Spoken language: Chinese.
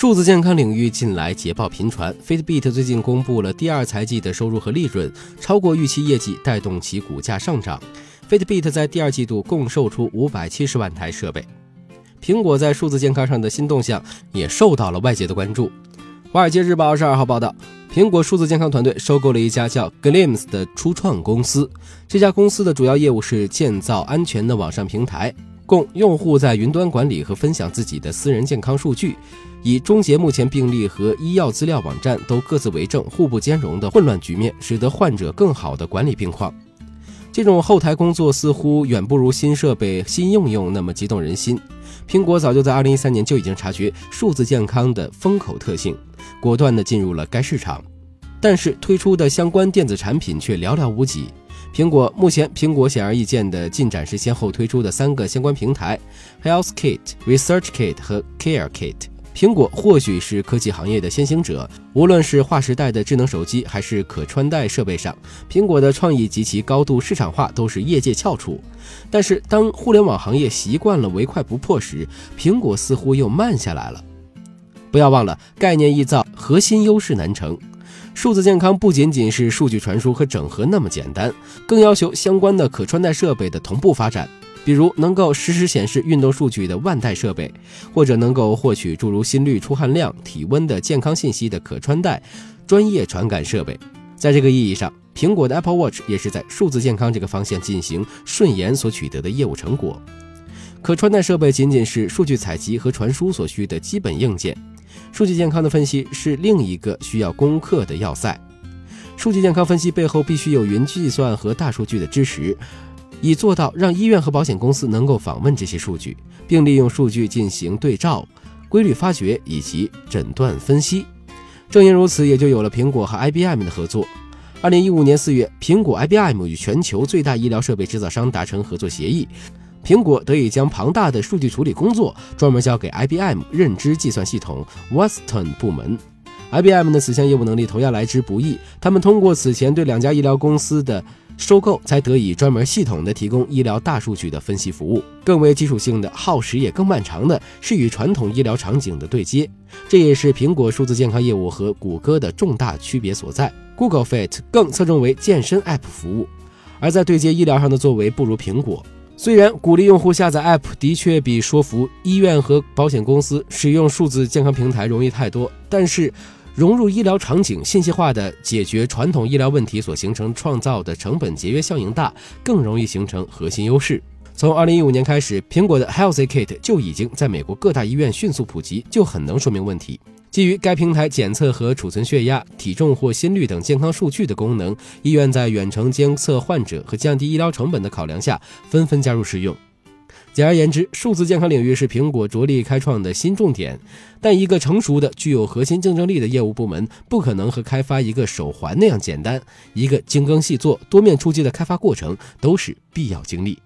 数字健康领域近来捷报频传，Fitbit 最近公布了第二财季的收入和利润超过预期业绩，带动其股价上涨。Fitbit 在第二季度共售出五百七十万台设备。苹果在数字健康上的新动向也受到了外界的关注。华尔街日报二十二号报道，苹果数字健康团队收购了一家叫 Glims 的初创公司。这家公司的主要业务是建造安全的网上平台。供用户在云端管理和分享自己的私人健康数据，以终结目前病历和医药资料网站都各自为政、互不兼容的混乱局面，使得患者更好地管理病况。这种后台工作似乎远不如新设备、新应用那么激动人心。苹果早就在2013年就已经察觉数字健康的风口特性，果断地进入了该市场，但是推出的相关电子产品却寥寥无几。苹果目前，苹果显而易见的进展是先后推出的三个相关平台：Health Kit、Research Kit 和 Care Kit。苹果或许是科技行业的先行者，无论是划时代的智能手机，还是可穿戴设备上，苹果的创意及其高度市场化都是业界翘楚。但是，当互联网行业习惯了唯快不破时，苹果似乎又慢下来了。不要忘了，概念易造，核心优势难成。数字健康不仅仅是数据传输和整合那么简单，更要求相关的可穿戴设备的同步发展。比如能够实时显示运动数据的腕带设备，或者能够获取诸如心率、出汗量、体温的健康信息的可穿戴专业传感设备。在这个意义上，苹果的 Apple Watch 也是在数字健康这个方向进行顺延所取得的业务成果。可穿戴设备仅仅是数据采集和传输所需的基本硬件。数据健康的分析是另一个需要攻克的要塞。数据健康分析背后必须有云计算和大数据的支持，以做到让医院和保险公司能够访问这些数据，并利用数据进行对照、规律发掘以及诊断分析。正因如此，也就有了苹果和 IBM 的合作。二零一五年四月，苹果 IBM 与全球最大医疗设备制造商达成合作协议。苹果得以将庞大的数据处理工作专门交给 IBM 认知计算系统 Watson 部门。IBM 的此项业务能力同样来之不易，他们通过此前对两家医疗公司的收购，才得以专门系统的提供医疗大数据的分析服务。更为基础性的、耗时也更漫长的是与传统医疗场景的对接，这也是苹果数字健康业务和谷歌的重大区别所在。Google Fit 更侧重为健身 App 服务，而在对接医疗上的作为不如苹果。虽然鼓励用户下载 App 的确比说服医院和保险公司使用数字健康平台容易太多，但是融入医疗场景、信息化的解决传统医疗问题所形成创造的成本节约效应大，更容易形成核心优势。从2015年开始，苹果的 Healthy Kit 就已经在美国各大医院迅速普及，就很能说明问题。基于该平台检测和储存血压、体重或心率等健康数据的功能，医院在远程监测患者和降低医疗成本的考量下，纷纷加入使用。简而言之，数字健康领域是苹果着力开创的新重点。但一个成熟的、具有核心竞争力的业务部门，不可能和开发一个手环那样简单。一个精耕细作、多面出击的开发过程，都是必要经历。